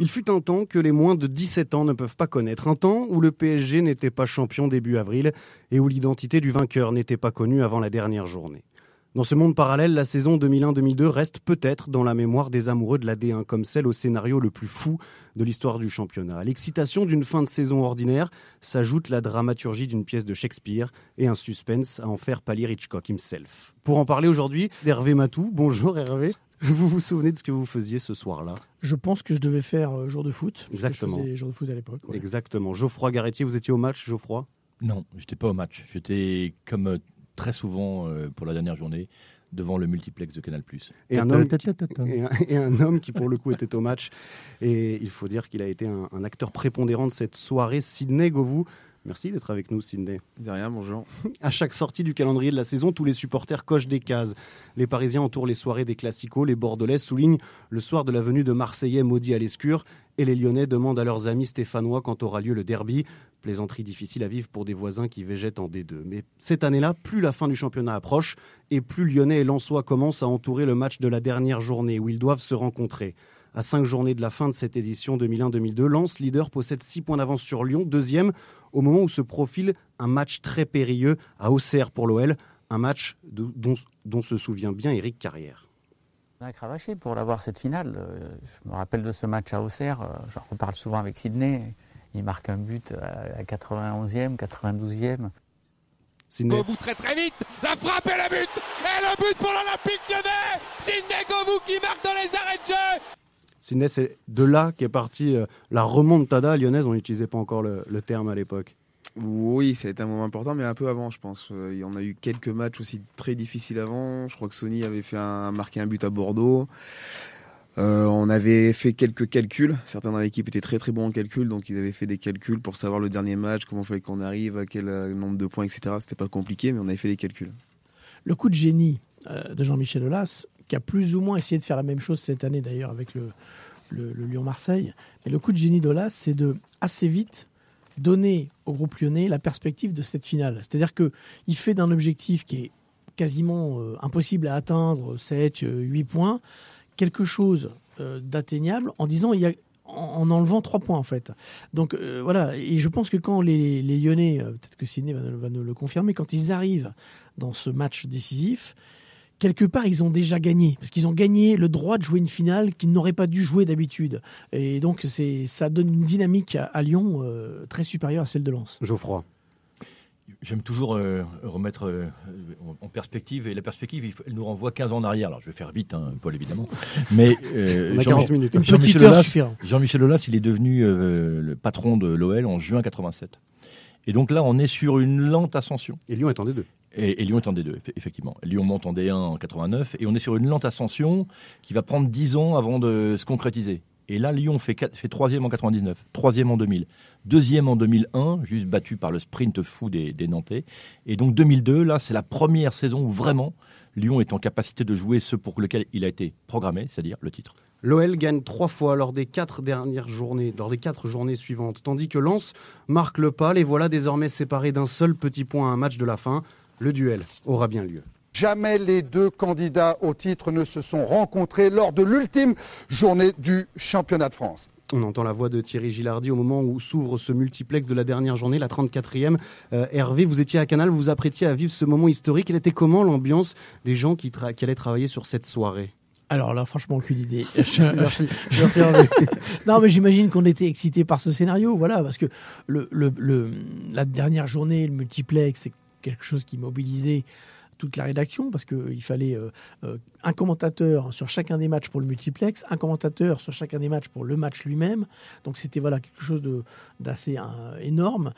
Il fut un temps que les moins de 17 ans ne peuvent pas connaître, un temps où le PSG n'était pas champion début avril et où l'identité du vainqueur n'était pas connue avant la dernière journée. Dans ce monde parallèle, la saison 2001-2002 reste peut-être dans la mémoire des amoureux de la D1 comme celle au scénario le plus fou de l'histoire du championnat. À l'excitation d'une fin de saison ordinaire s'ajoute la dramaturgie d'une pièce de Shakespeare et un suspense à en faire pâlir Hitchcock himself. Pour en parler aujourd'hui, Hervé Matou. Bonjour Hervé. Vous vous souvenez de ce que vous faisiez ce soir-là Je pense que je devais faire euh, jour de foot. Exactement. Je faisais jour de foot à l'époque. ouais. Exactement. Geoffroy Garretier, vous étiez au match, Geoffroy? Non, j'étais pas au match. J'étais comme euh, très souvent euh, pour la dernière journée devant le multiplex de Canal+. et un, homme, et, un, et un homme qui pour le coup était au match. Et il faut dire qu'il a été un, un acteur prépondérant de cette soirée, Sidney Govou. Merci d'être avec nous, Sidney. De rien, bonjour. À chaque sortie du calendrier de la saison, tous les supporters cochent des cases. Les Parisiens entourent les soirées des Classicos, les Bordelais soulignent le soir de la venue de Marseillais maudit à l'escure, et les Lyonnais demandent à leurs amis stéphanois quand aura lieu le derby. Plaisanterie difficile à vivre pour des voisins qui végètent en D2. Mais cette année-là, plus la fin du championnat approche, et plus Lyonnais et Lensois commencent à entourer le match de la dernière journée où ils doivent se rencontrer. À cinq journées de la fin de cette édition 2001-2002, Lens, leader, possède six points d'avance sur Lyon, deuxième, au moment où se profile un match très périlleux à Auxerre pour l'OL, un match de- dont, dont se souvient bien Eric Carrière. On a cravaché pour l'avoir cette finale. Euh, Je me rappelle de ce match à Auxerre, euh, j'en reparle souvent avec Sydney. Il marque un but à la 91e, 92e. Sidney. Govou très très vite, la frappe et le but Et le but pour l'Olympique lyonnais Sidney Govou qui marque dans les arrêts de jeu Sidney, c'est de là qu'est partie euh, la remontada lyonnaise. On n'utilisait pas encore le, le terme à l'époque. Oui, ça a été un moment important, mais un peu avant, je pense. Euh, Il y en a eu quelques matchs aussi très difficiles avant. Je crois que Sony avait fait un, marqué un but à Bordeaux. Euh, on avait fait quelques calculs. Certains dans l'équipe étaient très très bons en calcul, donc ils avaient fait des calculs pour savoir le dernier match, comment il fallait qu'on arrive, à quel euh, nombre de points, etc. C'était pas compliqué, mais on avait fait des calculs. Le coup de génie de Jean-Michel Aulas, qui a plus ou moins essayé de faire la même chose cette année d'ailleurs avec le, le- le Lyon-Marseille. Mais le coup de génie d'Aulas, c'est de assez vite donner au groupe lyonnais la perspective de cette finale. C'est-à-dire que il fait d'un objectif qui est quasiment euh, impossible à atteindre, 7, 8 points, quelque chose euh, d'atteignable en disant il y a en en enlevant trois points en fait. Donc euh, voilà, et je pense que quand les, Lyonnais, euh, peut-être que Sidney va nous le confirmer, quand ils arrivent dans ce match décisif, quelque part ils ont déjà gagné parce qu'ils ont gagné le droit de jouer une finale qu'ils n'auraient pas dû jouer d'habitude. Et donc c'est ça donne une dynamique à, à Lyon euh, très supérieure à celle de Lens. Geoffroy. J'aime toujours euh, remettre euh, en perspective, et la perspective, elle nous renvoie 15 ans en arrière. Alors je vais faire vite, hein, Paul, évidemment. Mais euh, On a Jean- 40 minutes. Une Jean-Michel petite heure Aulas, suffira. Jean-Michel Aulas, il est devenu euh, le patron de l'OL en juin 87. Et donc là, on est sur une lente ascension. Et Lyon est en D2. Et, Lyon est en D2, eff- effectivement. Lyon monte en D1 en 89 et on est sur une lente ascension qui va prendre 10 ans avant de se concrétiser. Et là, Lyon fait, quatre- fait troisième en 99, troisième en 2000, deuxième en 2001, juste battu par le sprint fou des, des Nantais. Et donc 2002, là, c'est la première saison où vraiment Lyon est en capacité de jouer ce pour lequel il a été programmé, c'est-à-dire le titre. L'OL gagne trois fois lors des quatre dernières journées, lors des quatre journées suivantes, tandis que Lens marque le pas. Les voilà désormais séparés d'un seul petit point à un match de la fin. Le duel aura bien lieu. Jamais les deux candidats au titre ne se sont rencontrés lors de l'ultime journée du championnat de France. On entend la voix de Thierry Gilardi au moment où s'ouvre ce multiplex de la dernière journée, la 34e. Euh, Hervé, vous étiez à Canal, vous vous apprêtiez à vivre ce moment historique. Elle était comment l'ambiance des gens qui, tra- qui allaient travailler sur cette soirée? Alors là, franchement, aucune idée. Merci, non, mais j'imagine qu'on était excité par ce scénario, voilà, parce que le, le- le- la dernière journée, le multiplex, c'est quelque chose qui mobilisait toute la rédaction parce qu'il fallait euh, euh, un commentateur sur chacun des matchs pour le multiplex, un commentateur sur chacun des matchs pour le match lui-même. Donc c'était voilà quelque chose d'assez énorme.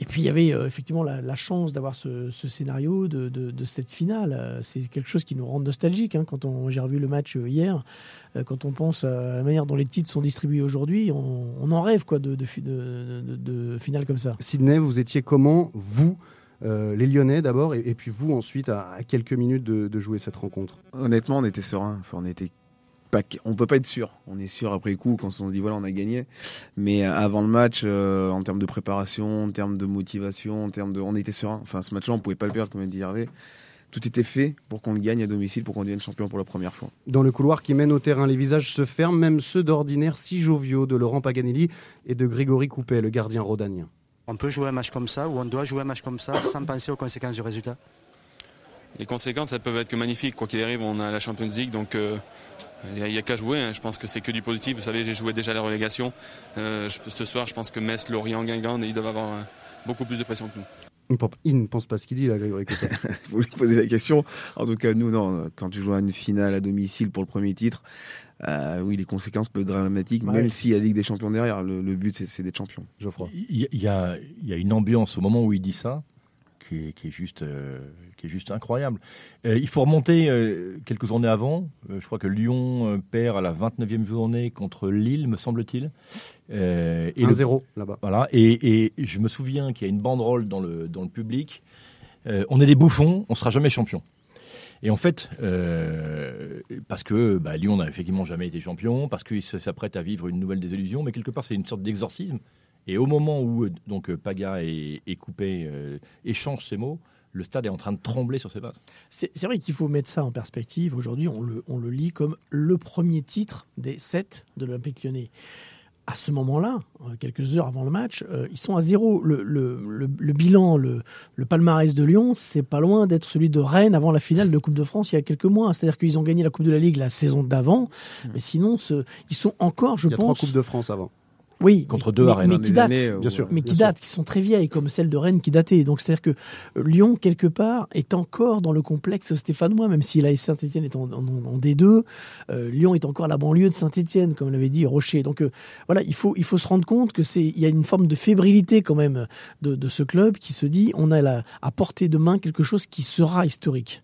Et puis il y avait effectivement la, chance d'avoir ce, scénario de, cette finale. C'est quelque chose qui nous rend nostalgique hein, quand j'ai revu le match hier. quand on pense à la manière dont les titres sont distribués aujourd'hui, on, en rêve quoi de, de, de finale comme ça. Sidney, vous étiez comment vous euh, les Lyonnais d'abord, et, puis vous ensuite à, quelques minutes de, jouer cette rencontre Honnêtement, on était serein. Enfin, on était pas, on peut pas être sûr. On est sûr après coup quand on se dit voilà on a gagné. Mais euh, avant le match, euh, en termes de préparation, en termes de motivation, en termes de, on était serein. Enfin ce match-là on pouvait pas le perdre comme dit Hervé. Tout était fait pour qu'on le gagne à domicile, pour qu'on devienne champion pour la première fois. Dans le couloir qui mène au terrain, les visages se ferment, même ceux d'ordinaire si joviaux de Laurent Paganelli et de Grégory Coupet, le gardien rhodanien. On peut jouer un match comme ça ou on doit jouer un match comme ça sans penser aux conséquences du résultat Les conséquences, elles peuvent être que magnifiques. Quoi qu'il arrive, on a la Champions League, donc euh, il n'y a, qu'à jouer. Hein. Je pense que c'est que du positif. Vous savez, j'ai joué déjà la relégation. Euh, ce soir, je pense que Metz, Lorient, Guingamp, ils doivent avoir euh, beaucoup plus de pression que nous. Il ne pense pas ce qu'il dit là, Grégory Vous lui posez la question. En tout cas, nous, non. Quand tu joues à une finale à domicile pour le premier titre, euh, oui, les conséquences peuvent être dramatiques, même s'il y a la Ligue des Champions derrière. Le, but, c'est d'être champion, Geoffroy. Il y, a, une ambiance au moment où il dit ça qui est, juste, euh, qui est juste incroyable. Euh, il faut remonter quelques journées avant. je crois que Lyon perd à la 29e journée contre Lille, me semble-t-il. 1-0 là-bas. Voilà. Et, je me souviens qu'il y a une banderole dans le, dans le public. on est des bouffons, on sera jamais champion. Et en fait, euh, parce que bah, Lyon n'a effectivement jamais été champion, parce qu'il s'apprête à vivre une nouvelle désillusion, mais quelque part c'est une sorte d'exorcisme. Et au moment où euh, donc Paga et, Coupé euh, échangent ces mots, le stade est en train de trembler sur ses bases. C'est vrai qu'il faut mettre ça en perspective. Aujourd'hui, on le, on le lit comme le premier titre des sept de l'Olympique lyonnais à ce moment-là, euh, quelques heures avant le match, euh, ils sont à zéro. Le, bilan, le, palmarès de Lyon, c'est pas loin d'être celui de Rennes avant la finale de Coupe de France il y a quelques mois. C'est-à-dire qu'ils ont gagné la Coupe de la Ligue la saison d'avant, mmh. mais sinon, ils sont encore, je pense. Il y a trois Coupes de France avant. Oui, contre deux arènes. Mais, qui datent, bien sûr, mais qui datent, qui sont très vieilles, comme celle de Rennes qui datait. Donc c'est-à-dire que euh, Lyon quelque part est encore dans le complexe stéphanois, même si la Saint-Étienne est en, D2. Euh, Lyon est encore la banlieue de Saint-Étienne, comme l'avait dit Rocher. Donc euh, voilà, il faut il faut se rendre compte que c'est il y a une forme de fébrilité quand même de, de ce club qui se dit on a la, à portée de main quelque chose qui sera historique.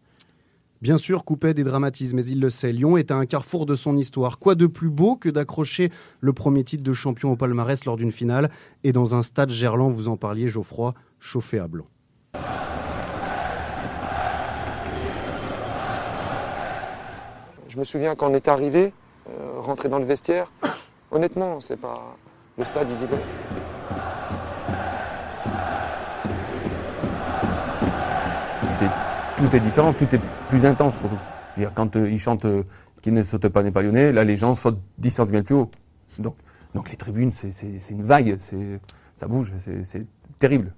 Bien sûr, Coupet des dramatismes, mais il le sait. Lyon est à un carrefour de son histoire. Quoi de plus beau que d'accrocher le premier titre de champion au palmarès lors d'une finale et dans un stade gerland, vous en parliez, Geoffroy, chauffé à blanc. Je me souviens quand on est arrivé, euh, rentré dans le vestiaire. Honnêtement, c'est pas le stade il vibrait. Tout est différent, tout est plus intense surtout. -dire, quand euh, ils chantent euh, Qui ne saute pas n'est pas lyonnais, là les gens sautent 10 cm plus haut. Donc, donc les tribunes, c'est une vague, ça bouge, c'est terrible.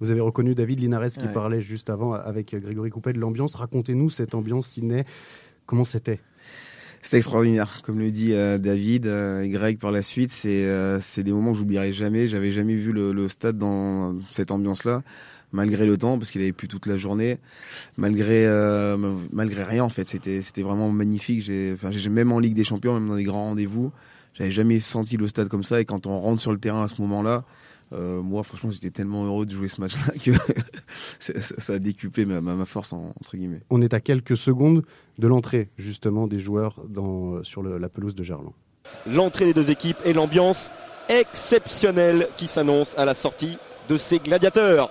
Vous avez reconnu David Linares qui parlait juste avant avec Grégory Coupet de l'ambiance. Racontez-nous cette ambiance, Sydney. Comment c'était? C'était extraordinaire, comme le dit euh, David et Greg par la suite. C'est des moments que j'oublierai jamais. J'avais jamais vu le, le, stade dans cette ambiance-là malgré le temps, parce qu'il avait plu toute la journée, malgré euh, malgré rien en fait. C'était c'était vraiment magnifique. J'ai enfin j'ai même en Ligue des Champions, même dans des grands rendez-vous, j'avais jamais senti le stade comme ça. Et quand on rentre sur le terrain à ce moment-là, euh, moi franchement j'étais tellement heureux de jouer ce match-là que ça a décuplé ma, ma force entre guillemets. On est à quelques secondes de l'entrée justement des joueurs dans, sur la pelouse de Gerland. L'entrée des deux équipes et l'ambiance exceptionnelle qui s'annonce à la sortie de ces gladiateurs.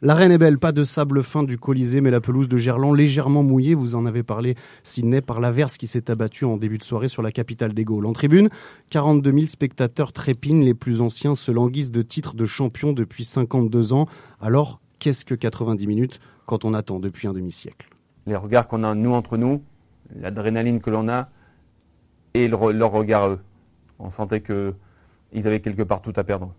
L'arène est belle, pas de sable fin du Colisée, mais la pelouse de Gerland légèrement mouillée. Vous en avez parlé, Sydney, par l'averse qui s'est abattue en début de soirée sur la capitale des Gaules. En tribune, 42 000 spectateurs trépinent, les plus anciens se languissent de titres de champion depuis 52 ans. Alors, qu'est-ce que 90 minutes quand on attend depuis un demi-siècle? Les regards qu'on a nous entre nous, l'adrénaline que l'on a et leur regard eux. On sentait qu'ils avaient quelque part tout à perdre.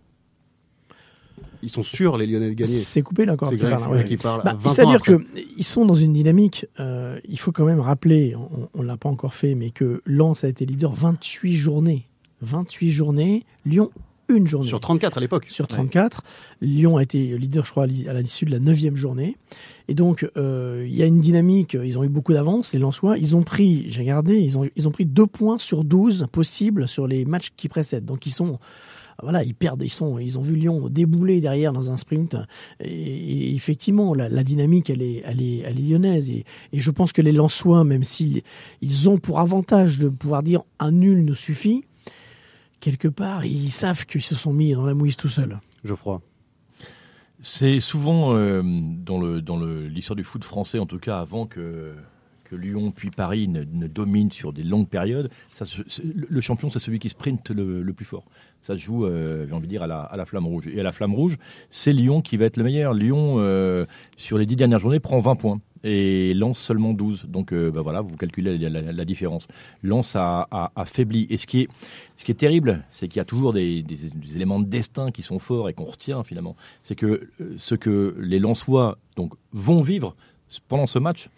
Ils sont sûrs, les Lyonnais, de gagner. C'est coupé là encore. C'est qui Greg parle, Fouret ouais. qui parle. Bah, 20 ans C'est-à-dire qu'ils sont dans une dynamique. euh, il faut quand même rappeler, on ne l'a pas encore fait, mais que Lens a été leader 28 journées. 28 journées. Lyon, une journée. Sur 34 à l'époque. Sur 34. Lyon a été leader, je crois, à l'issue de la neuvième journée. Et donc, euh, il y a une dynamique. Ils ont eu beaucoup d'avance, les Lensois. Ils ont pris, j'ai regardé, ils ont, ils ont pris deux points sur 12 possibles sur les matchs qui précèdent. Donc, ils sont voilà, ils perdent, ils sont, ils ont vu Lyon débouler derrière dans un sprint. Et, et effectivement, la, la, dynamique, elle est, elle est, elle est lyonnaise. Et, et je pense que les Lensois, même s'ils ils ont pour avantage de pouvoir dire un nul nous suffit, quelque part, ils savent qu'ils se sont mis dans la mouise tout seuls. Geoffroy. C'est souvent euh, dans le dans l'histoire du foot français, en tout cas avant que que Lyon puis Paris ne, ne dominent sur des longues périodes, ça, le champion c'est celui qui sprint le, le, plus fort. Ça se joue, euh, j'ai envie de dire, à la, à la, flamme rouge. Et à la flamme rouge, c'est Lyon qui va être le meilleur. Lyon, euh, sur les dix dernières journées, prend 20 points et Lens seulement 12. Donc euh, bah voilà, vous calculez la, la, la différence. Lens a, a, a, faibli. Et ce qui est, ce qui est terrible, c'est qu'il y a toujours des, des, des, éléments de destin qui sont forts et qu'on retient finalement. C'est que ce que les Lensois donc, vont vivre pendant ce match,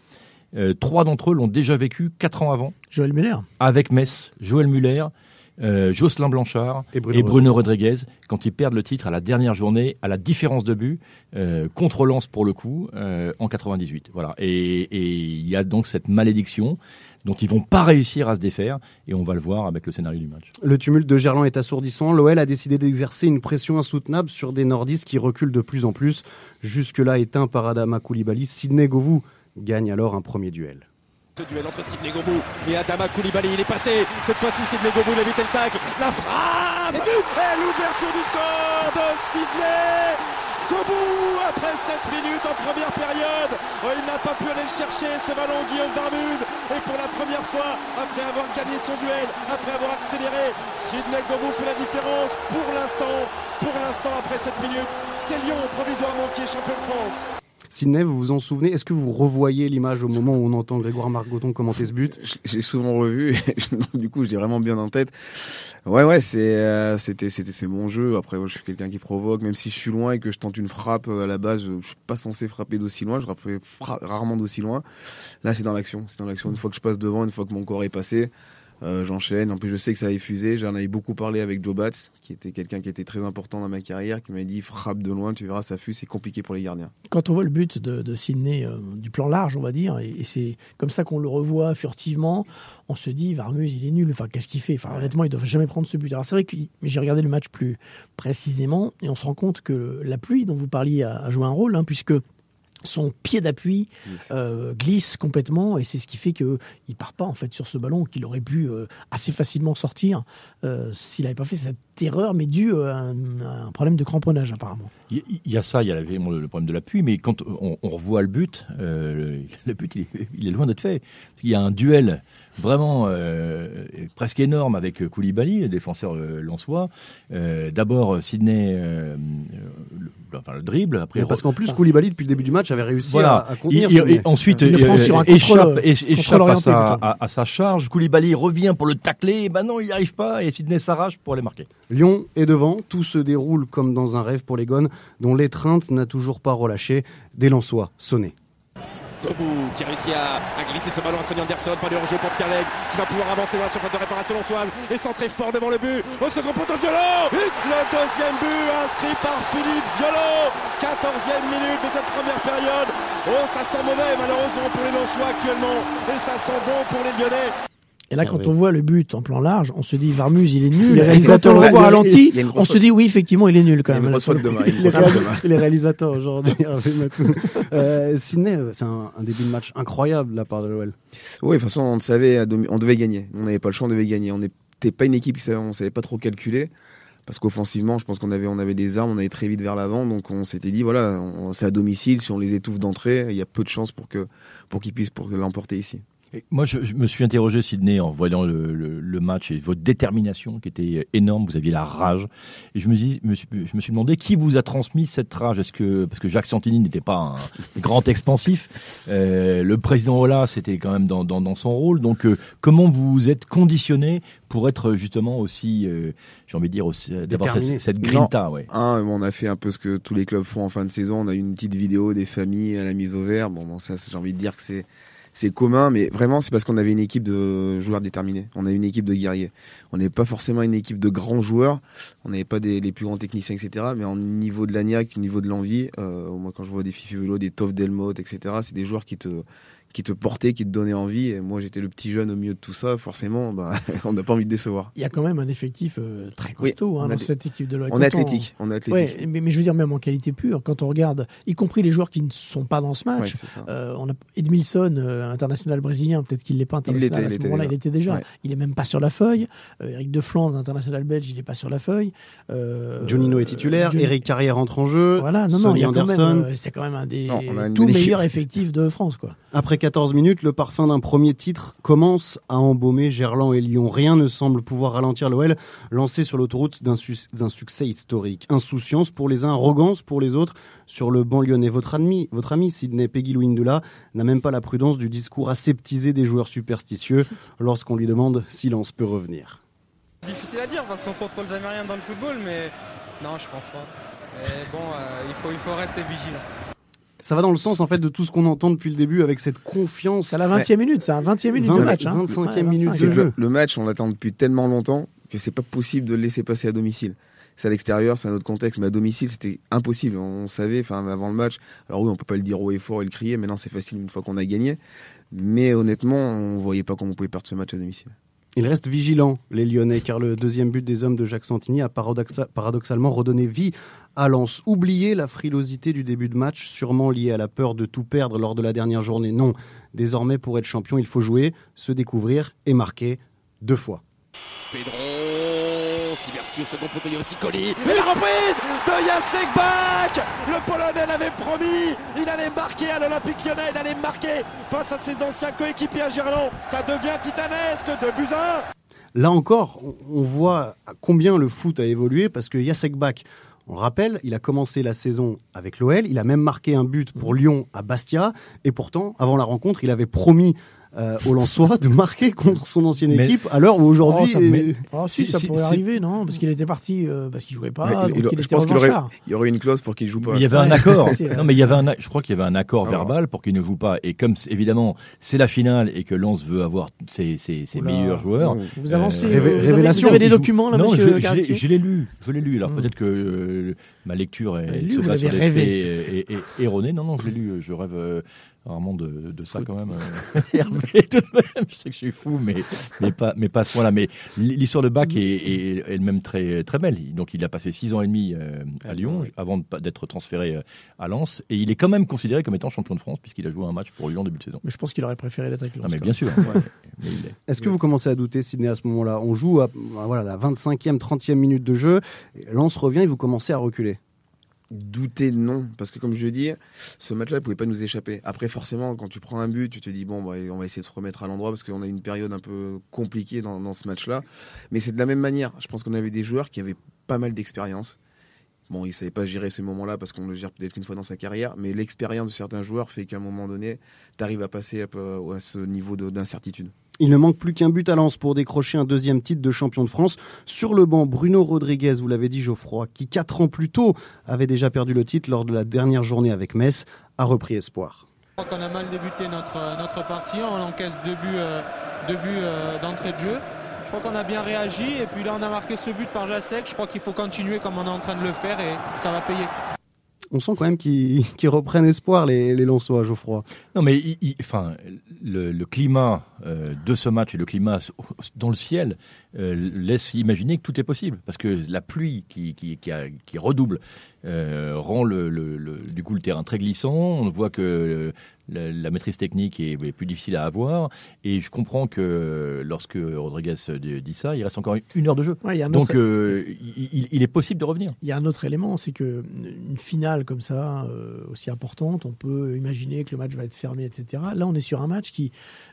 euh, trois d'entre eux l'ont déjà vécu quatre ans avant. Joël Muller. Avec Metz, Joël Muller, euh, Jocelyn Blanchard et Bruno, et Bruno Rodriguez, quand ils perdent le titre à la dernière journée, à la différence de but, euh, contre Lens pour le coup, euh, en 98. Voilà. Et il y a donc cette malédiction dont ils vont pas réussir à se défaire, et on va le voir avec le scénario du match. Le tumulte de Gerland est assourdissant. L'OL a décidé d'exercer une pression insoutenable sur des nordistes qui reculent de plus en plus. Jusque-là éteint par Adama Koulibaly, Sidney Govou gagne alors un premier duel. Ce duel entre Sidney Govou et Adama Koulibaly, il est passé. Cette fois-ci, Sidney Govou, il a évité le tacle. La frappe Et l'ouverture du score de Sidney Govou après 7 minutes en première période. Il n'a pas pu aller chercher ce ballon Guillaume Varmuse. Et pour la première fois, après avoir gagné son duel, après avoir accéléré, Sidney Govou fait la différence pour l'instant. Pour l'instant, après 7 minutes, c'est Lyon provisoirement qui est champion de France. Sidney, vous vous en souvenez? Est-ce que vous revoyez l'image au moment où on entend Grégoire Margoton commenter ce but? J'ai souvent revu, du coup j'ai vraiment bien en tête. Ouais, ouais, c'est, euh, c'était, c'était, c'est mon jeu. Après, je suis quelqu'un qui provoque, même si je suis loin et que je tente une frappe à la base, je suis pas censé frapper d'aussi loin. Je frappe rarement d'aussi loin. Là, c'est dans l'action. C'est dans l'action. Une fois que je passe devant, une fois que mon corps est passé, euh, j'enchaîne. En plus, je sais que ça a effusé. J'en avais beaucoup parlé avec Joe Batz, qui était quelqu'un qui était très important dans ma carrière, qui m'a dit frappe de loin, tu verras, ça fuse, c'est compliqué pour les gardiens. Quand on voit le but de, Sydney euh, du plan large, on va dire, et, c'est comme ça qu'on le revoit furtivement, on se dit Varmuse, il est nul. Enfin, qu'est-ce qu'il fait? Enfin, honnêtement, il ne doit jamais prendre ce but. Alors, c'est vrai que j'ai regardé le match plus précisément, et on se rend compte que la pluie dont vous parliez a, a joué un rôle, hein, puisque son pied d'appui euh, glisse complètement et c'est ce qui fait qu'il ne part pas en fait sur ce ballon qu'il aurait pu euh, assez facilement sortir euh, s'il n'avait pas fait cette erreur mais due à un, à un, problème de cramponnage apparemment. Il y, a ça, il y a le problème de l'appui mais quand on, on, revoit le but, le, le, but il est, il est loin d'être fait. Il y a un duel vraiment euh, presque énorme avec Koulibaly, le défenseur euh, lensois. Euh, D'abord, Sydney, le, enfin, le dribble. Après, parce qu'en plus, Koulibaly, depuis le début du match, avait réussi voilà. à, à contenir. Il, il, ensuite, il euh, sur un échappe, contrôle, échappe à, sa, à, à, sa, charge. Koulibaly revient pour le tacler. Ben non, il n'y arrive pas. Et Sydney s'arrache pour aller marquer. Lyon est devant. Tout se déroule comme dans un rêve pour les Gones, dont l'étreinte n'a toujours pas relâché. Des Lensois sonnés. Govou qui réussit à, à, glisser ce ballon à Sonny Anderson, pas de hors-jeu pour Pierre qui va pouvoir avancer dans la surface de réparation lançoise et centrer fort devant le but. Au second poteau Violot Le deuxième but inscrit par Philippe Violot 14e minute de cette première période. Oh, ça sent mauvais malheureusement pour les Lensois actuellement et ça sent bon pour les Lyonnais. Et là, Ah quand oui. on voit le but en plan large, on se dit Varmuse, il est nul. Les Et quand réalisateurs, on le ralenti, on se dit oui, effectivement, il est nul quand Il y a même. une là, grosse sur faute le- de main, une les, réalisateurs aujourd'hui, Hervé Matou. Euh, Sydney, euh, c'est un, un début de match incroyable de la part de l'OL. Oui, de toute façon, on le savait, on devait gagner. On n'avait pas le choix, on devait gagner. On n'était pas une équipe qui savait, on savait pas trop calculer. Parce qu'offensivement, je pense qu'on avait, on avait des armes, on allait très vite vers l'avant. Donc on s'était dit, voilà, c'est à domicile. Si on les étouffe d'entrée, il y a peu de chances pour que pour qu'ils puissent pour l'emporter ici. Et moi, je, je me suis interrogé, Sydney, en voyant le, le- le match et votre détermination qui était énorme. Vous aviez la rage. Et je me, dis, me suis, je me suis demandé qui vous a transmis cette rage? Est-ce que parce que Jacques Santini n'était pas un grand expansif, euh, le président Ola, c'était quand même dans, dans, dans son rôle. Donc, euh, comment vous vous êtes conditionné pour être justement aussi, euh, j'ai envie de dire, aussi, d'avoir cette, cette grinta, Non. ouais. Un, on a fait un peu ce que tous les clubs font en fin de saison. On a eu une petite vidéo des familles à la mise au vert. Bon, bon ça, j'ai envie de dire que c'est c'est commun, mais vraiment, c'est parce qu'on avait une équipe de joueurs déterminés. On a une équipe de guerriers. On n'est pas forcément une équipe de grands joueurs. On n'avait pas des, les plus grands techniciens, etc. Mais au niveau de l'agnac, au niveau de l'envie, euh, moi, quand je vois des Fifi Velo, des Toff Delmotte, etc., c'est des joueurs qui te qui te portaient, qui te donnaient envie. Et moi, j'étais le petit jeune au milieu de tout ça. Forcément, bah, on n'a pas envie de décevoir. Il y a quand même un effectif euh, très costaud on hein, dans cette équipe de l'OL. on Quand est athlétique, on est athlétique. Ouais, mais, mais je veux dire, même en qualité pure, quand on regarde, y compris les joueurs qui ne sont pas dans ce match, Ouais, euh, on a Edmilson, euh, international brésilien, peut-être qu'il l'est pas Il international à il ce était moment-là, il déjà. était déjà. Ouais. Il est même pas sur la feuille. Euh, Eric de Flandre, international belge, il est pas sur la feuille. Euh, Jonino est titulaire, Johnny- Eric Carrière entre en jeu, Voilà, non, non, il y a quand même, euh, c'est quand même un des Non, on tout meilleurs effectifs de France, quoi. Après 14 minutes, le parfum d'un premier titre commence à embaumer Gerland et Lyon. Rien ne semble pouvoir ralentir l'OL, lancé sur l'autoroute d'un su- d'un succès historique. Insouciance pour les uns, arrogance pour les autres. Sur le banc lyonnais, votre ami, votre ami Sidney Peggy Louindula n'a même pas la prudence du discours aseptisé des joueurs superstitieux lorsqu'on lui demande silence peut revenir. Difficile à dire parce qu'on contrôle jamais rien dans le football, mais non, je pense pas. Mais bon, euh, il, faut, il faut rester vigilant. Ça va dans le sens en fait de tout ce qu'on entend depuis le début avec cette confiance. C'est à la 20e minute, c'est à la 20e minute de 20 match. hein. 25e Ouais, minute 25e. de jeu. Le, match, on l'attend depuis tellement longtemps que c'est pas possible de le laisser passer à domicile. C'est à l'extérieur, c'est un autre contexte, mais à domicile, c'était impossible. On savait, enfin, avant le match. Alors oui, on peut pas le dire haut et fort et le crier, maintenant c'est facile une fois qu'on a gagné. Mais honnêtement, on voyait pas comment on pouvait perdre ce match à domicile. Ils restent vigilants, les Lyonnais, car le deuxième but des hommes de Jacques Santini a paradoxa- paradoxalement redonné vie à Lens. Oubliez la frilosité du début de match, sûrement liée à la peur de tout perdre lors de la dernière journée. Non, désormais, pour être champion, il faut jouer, se découvrir et marquer deux fois. Siberski au second poteau, il y aussi Colli. La reprise de Jacek Bak Le Polonais l'avait promis, il allait marquer à l'Olympique lyonnais, il allait marquer face à ses anciens coéquipiers à Gerland. Ça devient titanesque, de buts. Là encore, on- voit combien le foot a évolué parce que Jacek Bak, on le rappelle, il a commencé la saison avec l'OL, il a même marqué un but pour Lyon à Bastia et pourtant, avant la rencontre, il avait promis euh, aux Lensois de marquer contre son ancienne Mais- équipe à l'heure où aujourd'hui... Oh, ça, euh, Oh, si, si- ça si- pourrait si- arriver, non Parce qu'il était parti, euh, parce qu'il jouait pas, donc il- il, je était pense qu'il aurait, il y aurait une clause pour qu'il joue pas. Il y avait un accord. Non, mais il y avait un, je crois qu'il y avait un accord Alors. verbal pour qu'il ne joue pas. Et comme évidemment c'est la finale et que Lens veut avoir ses, ses- ses meilleurs joueurs, euh, Vous avancez, Révé- vous avez- révélation. Vous avez des il documents, là, non, monsieur je, je l'ai- lu, je l'ai lu. Alors Hmm. peut-être que euh, ma lecture est, se base sur des faits erronée. Non, non, je l'ai lu. Je rêve euh, rarement de, de ça quand même. euh, Hervé, tout de même. Je sais que je suis fou, mais mais pas mais pas à ce point-là. Mais l'histoire de Bach est, est elle-même très très belle. Donc il a passé six ans et demi euh, à Lyon avant d'être transféré euh, à Lens, et il est quand même considéré comme étant champion de France puisqu'il a joué un match pour Lyon début de saison. Mais je pense qu'il aurait préféré l'être avec Ah, Lens, mais quand bien sûr. Ouais. Mais il est- Est-ce que vous commencez à douter, Sidney, à ce moment-là? On joue à voilà, la 25e, 30e minute de jeu, Lens revient et vous commencez à reculer. Douter, non, parce que comme je l'ai dit, ce match-là pouvait pas nous échapper. Après, forcément, quand tu prends un but, tu te dis, bon, bah, on va essayer de se remettre à l'endroit parce qu'on a une période un peu compliquée dans, ce match-là. Mais c'est de la même manière. Je pense qu'on avait des joueurs qui avaient pas mal d'expérience. Bon, ils savaient pas gérer ces moments-là parce qu'on le gère peut-être qu'une fois dans sa carrière, mais l'expérience de certains joueurs fait qu'à un moment donné, tu arrives à passer à, ce niveau de- d'incertitude. Il ne manque plus qu'un but à Lens pour décrocher un deuxième titre de champion de France. Sur le banc, Bruno Rodriguez, vous l'avez dit Geoffroy, qui quatre ans plus tôt avait déjà perdu le titre lors de la dernière journée avec Metz, a repris espoir. Je crois qu'on a mal débuté notre, partie, on encaisse deux buts, euh, deux euh, d'entrée de jeu. Je crois qu'on a bien réagi et puis là on a marqué ce but par Jacek. Je crois qu'il faut continuer comme on est en train de le faire et ça va payer. On sent quand même qu'ils qu'ils reprennent espoir, les, les Lensois, Geoffroy. Non, mais il- il- enfin, le, le climat euh, de ce match et le climat dans le ciel euh, imaginer que tout est possible. Parce que la pluie qui, qui, qui, qui redouble euh, rend le, le- le- du coup le terrain très glissant. On voit que euh, la, la maîtrise technique est, est plus difficile à avoir. Et je comprends que lorsque Rodriguez dit ça, il reste encore une heure de jeu. Ouais, Donc euh, il, il est possible de revenir. Il y a un autre élément, c'est que une finale comme ça, euh, aussi importante, on peut imaginer que le match va être fermé, etc. Là, on est sur un match qui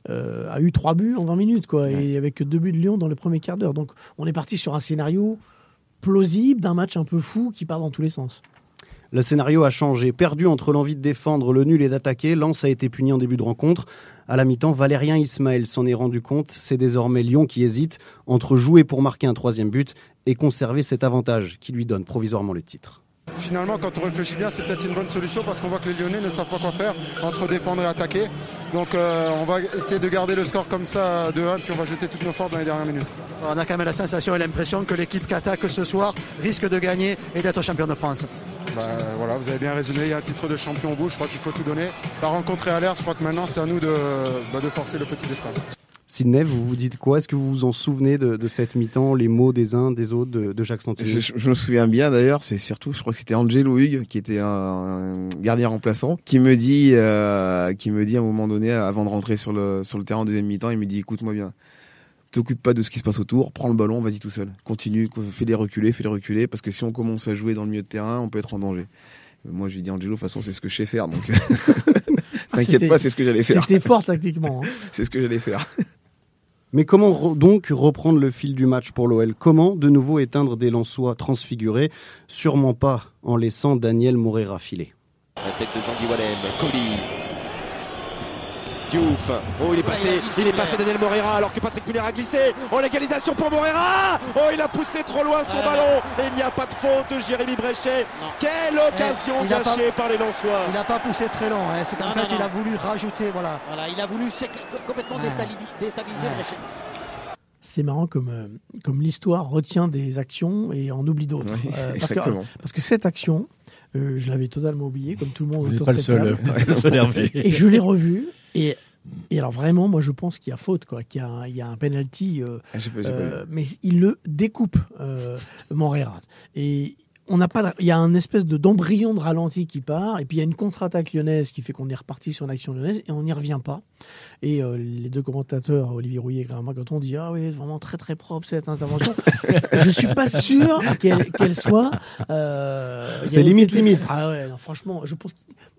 euh, a eu trois buts en 20 minutes, quoi, et avec deux buts de Lyon dans le premier quart d'heure. Donc, on est parti sur un scénario plausible d'un match un peu fou qui part dans tous les sens. Le scénario a changé. Perdu entre l'envie de défendre, le nul et d'attaquer, Lens a été puni en début de rencontre. À la mi-temps, Valérien Ismaël s'en est rendu compte. C'est désormais Lyon qui hésite entre jouer pour marquer un troisième but et conserver cet avantage qui lui donne provisoirement le titre. Finalement, quand on réfléchit bien, c'est peut-être une bonne solution parce qu'on voit que les Lyonnais ne savent pas quoi faire entre défendre et attaquer. Donc euh, on va essayer de garder le score comme ça de 1 puis on va jeter toutes nos forces dans les dernières minutes. On a quand même la sensation et l'impression que l'équipe qui attaque ce soir risque de gagner et d'être champion de France. Bah, voilà, vous avez bien résumé, il y a un titre de champion au bout, je crois qu'il faut tout donner. La rencontre est à l'air, je crois que maintenant c'est à nous de, bah, de forcer le petit destin. Sidney, vous vous dites quoi? Est-ce que vous vous en souvenez de, de cette mi-temps, les mots des uns, des autres, de, de Jacques Santini? Je, je- je me souviens bien d'ailleurs, c'est surtout, je crois que c'était Angelo Hugues qui était un, un gardien remplaçant, qui me dit, euh, qui me dit à un moment donné, avant de rentrer sur le sur le terrain en deuxième mi-temps, il me dit, écoute-moi bien, t'occupe pas de ce qui se passe autour, prends le ballon, vas-y tout seul, continue, fais-les reculer, fais-les reculer, parce que si on commence à jouer dans le milieu de terrain, on peut être en danger. Moi, je lui dis Angelo, de toute façon, c'est ce que je sais faire, donc t'inquiète C'était- pas, c'est ce que j'allais faire. C'était fort tactiquement. hein. c'est ce que j'allais faire. Mais comment donc reprendre le fil du match pour l'OL Comment de nouveau éteindre des Lensois transfigurés Sûrement pas en laissant Daniel Moreira filer? La tête de Jean-Guy Wallem. Diouf. Oh, il est passé, il est passé Daniel Moreira alors que Patrick Muller a glissé. Oh, l'égalisation pour Moreira. Oh, il a poussé trop loin son ballon. Et il n'y a pas de faute de Jérémy Bréchet. Quelle occasion Eh, a pas- gâchée par les Lensois. Il n'a pas poussé très long, hein. c'est qu'en fait non, il non. a voulu rajouter, voilà. Voilà, il a voulu complètement déstabiliser, déstabiliser Bréchet. C'est marrant comme, euh, comme l'histoire retient des actions et en oublie d'autres. Oui, parce, que, exactement. parce que cette action, euh, je l'avais totalement oubliée, comme tout le monde Vous autour pas de le cette seul, table. vous n'êtes pas le seul, Hervé. Et je l'ai revue. Et, et alors vraiment, moi je pense qu'il y a faute, quoi, qu'il y a, un- il y a un penalty. euh, Ah, euh, mais il le découpe, euh, Moreira. Et on n'a pas, de- il y a un espèce de d'embryon de ralenti qui part, et puis il y a une contre-attaque lyonnaise qui fait qu'on est reparti sur l'action lyonnaise et on n'y revient pas. Et euh, les deux commentateurs, Olivier Rouillet et Grégoire quand on dit ah oui, c'est vraiment très très propre cette intervention, je suis pas sûr qu'elle qu'elle soit. euh, C'est limite, limite. Ah ouais, non, franchement, je pense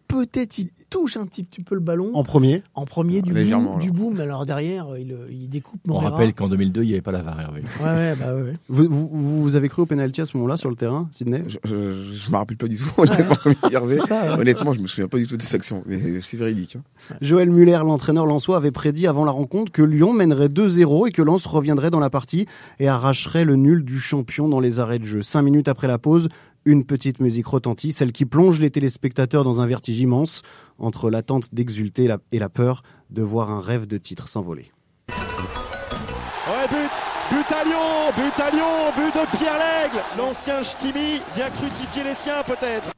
peut-être il touche un petit, petit peu le ballon. En premier En premier du boom, du boom, mais alors derrière, il, il découpe On Moreira. rappelle qu'en 2002, il n'y avait pas la VAR, Hervé. Ouais, ouais, bah ouais. Vous, vous, vous avez cru au penalty à ce moment-là sur le terrain, Sidney? Je, je me rappelle pas du tout, honnêtement, comme Hervé. C'est ça, ouais. Honnêtement, je me souviens pas du tout de cette action, mais c'est véridique. hein. Joël Muller, l'entraîneur lensois, avait prédit avant la rencontre que Lyon mènerait 2-0 et que Lens reviendrait dans la partie et arracherait le nul du champion dans les arrêts de jeu. Cinq minutes après la pause, une petite musique retentit, celle qui plonge les téléspectateurs dans un vertige immense entre l'attente d'exulter et la- peur de voir un rêve de titre s'envoler. Ouais, but, but à Lyon, but à Lyon, but de Pierre Lègle. L'ancien Ch'timi vient crucifier les siens peut-être.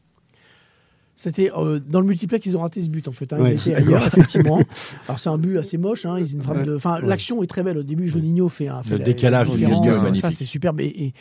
C'était euh, dans le multiplex, ils ont raté ce but en fait. Hein. Ouais, ils étaient ailleurs, effectivement. Alors c'est un but assez moche. Hein. Ils une frappe de. Enfin, Ouais. l'action est très belle. Au début, Juninho fait un. Fait Le la- décalage la Ça, c'est superbe. Et, et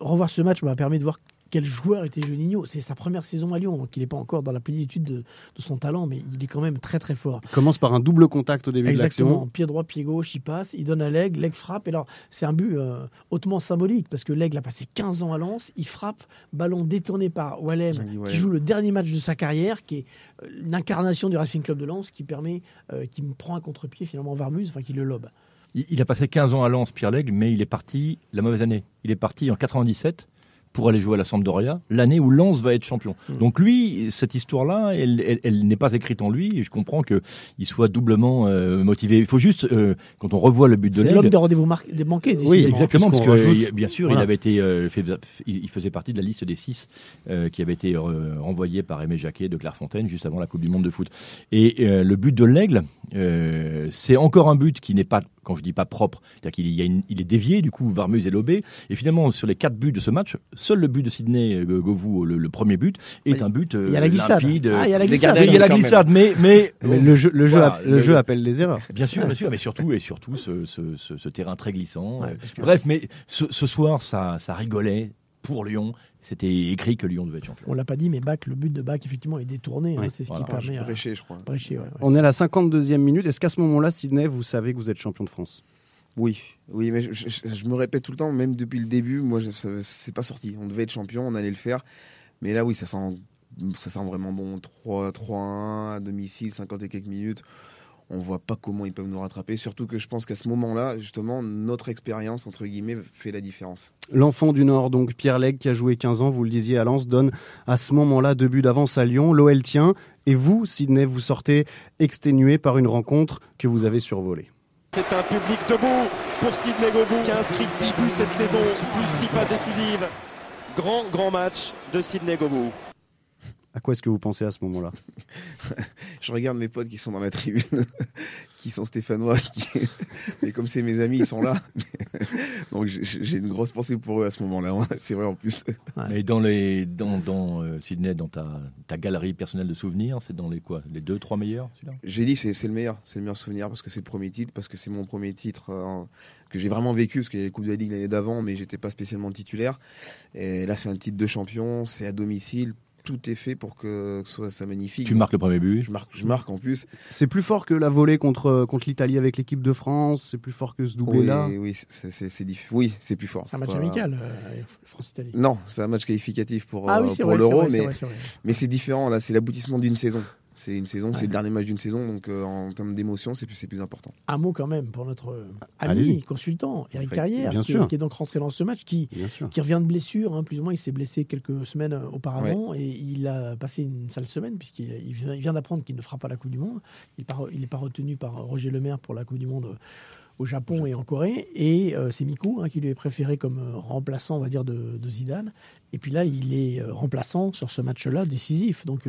revoir ce match m'a permis de voir quel joueur était Juninho. C'est sa première saison à Lyon, donc il n'est pas encore dans la plénitude de, de son talent, mais il est quand même très très fort. Il commence par un double contact au début Exactement. de l'action. Pied droit, pied gauche, il passe, il donne à l'aigle, l'aigle frappe. Et alors, c'est un but euh, hautement symbolique parce que l'aigle a passé 15 ans à Lens, il frappe, ballon détourné par Wallem. qui joue le dernier match de sa carrière, qui est euh, l'incarnation du Racing Club de Lens, qui permet, euh, qui me prend un contre-pied finalement Varmus, enfin qui le lobe. Il, il a passé 15 ans à Lens, Pierre Lègle, mais il est parti la mauvaise année. Il est parti en 97 pour aller jouer à la Sampdoria, l'année où Lens va être champion. Hmm. Donc lui, cette histoire-là, elle, elle- elle n'est pas écrite en lui, et je comprends qu'il soit doublement euh, motivé. Il faut juste, euh, quand on revoit le but de l'homme des rendez-vous manqués. Oui, exactement, parce que rajoute- il- bien sûr, Voilà. il avait été, euh, fait- il faisait partie de la liste des six euh, qui avait été euh, renvoyés par Aimé Jacquet de Clairefontaine juste avant la Coupe du Monde de foot. Et euh, le but de l'aigle, euh, c'est encore un but qui n'est pas, quand je dis pas propre, c'est-à-dire qu'il y a une- il est dévié, du coup Varmus est lobé. Et finalement, sur les quatre buts de ce match, seul le but de Sydney euh, Govou, le, le premier but, est un but euh, Il y a la glissade. limpide. Ah, il y a la Mais glissade. Il y a la glissade, mais mais, Mais le jeu, le jeu, Voilà, app- le jeu appelle les erreurs. Bien sûr, bien sûr, mais surtout et surtout ce, ce- ce- ce terrain très glissant. Ouais, Euh, Bref, mais ce, ce soir, ça, ça rigolait pour Lyon. C'était écrit que Lyon devait être champion. On l'a pas dit, mais Bach, le but de Bach, effectivement, est détourné. hein, c'est ce Voilà. qui permet à Bréché, je crois. Bréché, ouais, ouais. On est à la 52e minute. Est-ce qu'à ce moment-là, Sydney, vous savez que vous êtes champion de France? Oui, oui, mais je, je- je me répète tout le temps, même depuis le début, moi, c'est pas sorti. On devait être champion, on allait le faire. Mais là, oui, ça sent, ça sent vraiment bon. 3 3-1 à domicile, 50 et quelques minutes. On voit pas comment ils peuvent nous rattraper. Surtout que je pense qu'à ce moment-là, justement, notre expérience, entre guillemets, fait la différence. L'enfant du Nord, donc Pierre Legge, qui a joué 15 ans, vous le disiez à Lens, donne à ce moment-là deux buts d'avance à Lyon. L'OL tient. Et vous, Sydney, vous sortez exténué par une rencontre que vous avez survolée. C'est un public debout pour Sidney Govou qui a inscrit 10 buts cette saison, plus 6 passes décisives. Grand, grand match de Sidney Govou. À quoi est-ce que vous pensez à ce moment-là? Je regarde mes potes qui sont dans la tribune, qui sont stéphanois, qui... mais comme c'est mes amis, ils sont là. Donc j'ai- une grosse pensée pour eux à ce moment-là. hein. C'est vrai en plus. Et dans les dans, dans euh, Sydney, dans ta, ta galerie personnelle de souvenirs, c'est dans les quoi? Les deux, trois meilleurs J'ai dit c'est c'est le meilleur, c'est le meilleur souvenir parce que c'est le premier titre, parce que c'est mon premier titre euh, que j'ai vraiment vécu, parce qu'il y a les Coupes de la Ligue l'année d'avant, mais j'étais pas spécialement titulaire. Et là c'est un titre de champion, c'est à domicile, tout est fait pour que ce soit ça magnifique. Tu marques le premier but. Je marque, je marque en plus. C'est plus fort que la volée contre, contre l'Italie avec l'équipe de France. C'est plus fort que ce doublé-là. Oui, oui, c'est- c'est c'est diff- oui, c'est plus fort. C'est un match Pas- amical, euh, France-Italie. Non, c'est un match qualificatif pour, Ah oui, c'est pour vrai, c'est l'Euro, mais, vrai, c'est vrai. mais c'est différent. Là, c'est l'aboutissement d'une saison. C'est une saison, c'est le dernier match d'une saison, donc euh, en termes d'émotion, c'est plus, important. Un mot quand même pour notre euh, ami, consultant, Eric Après, Carrière, bien qui, sûr. qui est donc rentré dans ce match, qui, qui revient de blessure, hein, plus ou moins, il s'est blessé quelques semaines euh, auparavant, et il a passé une sale semaine, puisqu'il il vient, d'apprendre qu'il ne fera pas la Coupe du Monde. Il n'est pas retenu par Roger Lemaire pour la Coupe du Monde euh, au Japon et en Corée, et euh, c'est Miku hein, qui lui est préféré comme euh, remplaçant, on va dire, de, de Zidane. Et puis là, il est euh, remplaçant sur ce match-là, décisif. Donc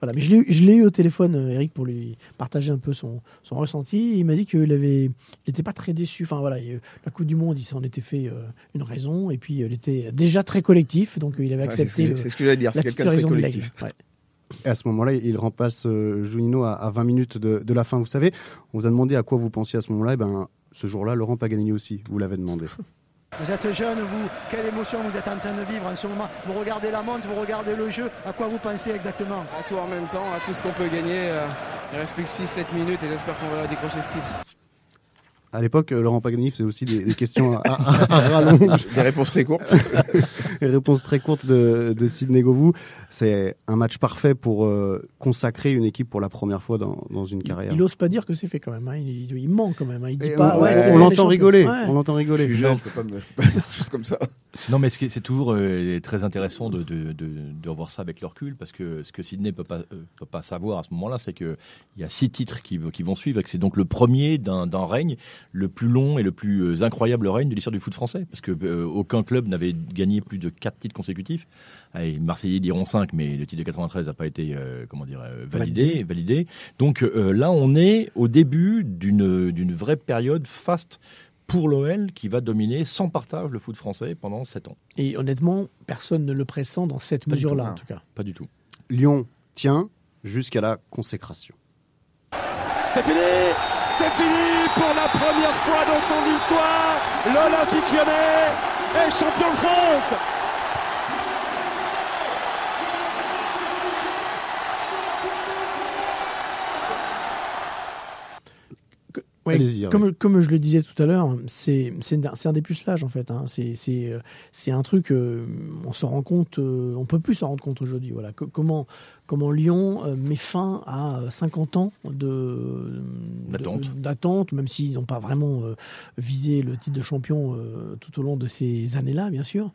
voilà. Mais je l'ai eu- au téléphone, Eric, pour lui partager un peu son, son ressenti. Il m'a dit qu'il avait, n'était pas très déçu. Enfin voilà, il- la Coupe du Monde, il s'en était fait une raison. Et puis, il était déjà très collectif, donc il avait Ouais, accepté. c'est ce que- le- c'est ce que j'allais dire, c'est quelqu'un de très collectif. Ouais. Et à ce moment-là, il remplace euh, Juninho à, à 20 minutes de, de la fin. Vous savez, on vous a demandé à quoi vous pensiez à ce moment-là. Et ben, ce jour-là, Laurent Paganini aussi, vous l'avez demandé. Vous êtes jeune, vous, quelle émotion vous êtes en train de vivre en ce moment Vous regardez la montre, vous regardez le jeu, à quoi vous pensez exactement? À tout en même temps, à tout ce qu'on peut gagner. euh, il reste plus que 6-7 minutes et j'espère qu'on va décrocher ce titre. À l'époque, euh, Laurent Paganini faisait aussi des, des questions à, à- à rallonge. Des réponses très courtes. Des réponses très courtes de, de Sidney Govou. C'est un match parfait pour euh, consacrer une équipe pour la première fois dans, dans une carrière. Il n'ose pas dire que c'est fait quand même. hein. Il, il- ment quand même. hein. Il dit pas. on- ouais, on l'entend rigoler, Ouais. on l'entend rigoler. Je suis jeune, je peux pas me juste comme ça. Non, mais c'est toujours euh, très intéressant de, de, de, de revoir ça avec le recul, parce que ce que Sydney ne peut pas, euh, peut pas savoir à ce moment-là, c'est qu'il y a six titres qui, qui vont suivre, et que c'est donc le premier d'un règne, le plus long et le plus euh, incroyable règne de l'histoire du foot français, parce que euh, aucun club n'avait gagné plus de quatre titres consécutifs. Allez, les Marseillais diront 5, mais le titre de 93 n'a pas été euh, comment dire, validé, validé. Donc euh, là, on est au début d'une d'une vraie période faste pour l'OL qui va dominer sans partage le foot français pendant 7 ans. Et honnêtement, personne ne le pressent dans cette mesure-là, en tout cas. Pas du tout. Lyon tient jusqu'à la consécration. C'est fini C'est fini pour la première fois dans son histoire L'Olympique lyonnais est champion de France Ouais, comme, comme je le disais tout à l'heure, c'est c'est un, dépucelage en fait. Hein. C'est c'est euh, c'est un truc, euh, on s'en rend compte, euh, on peut plus s'en rendre compte aujourd'hui. Voilà, Co- comment comment Lyon euh, met fin à 50 ans de D'attente. même s'ils n'ont pas vraiment euh, visé le titre de champion euh, tout au long de ces années-là, bien sûr.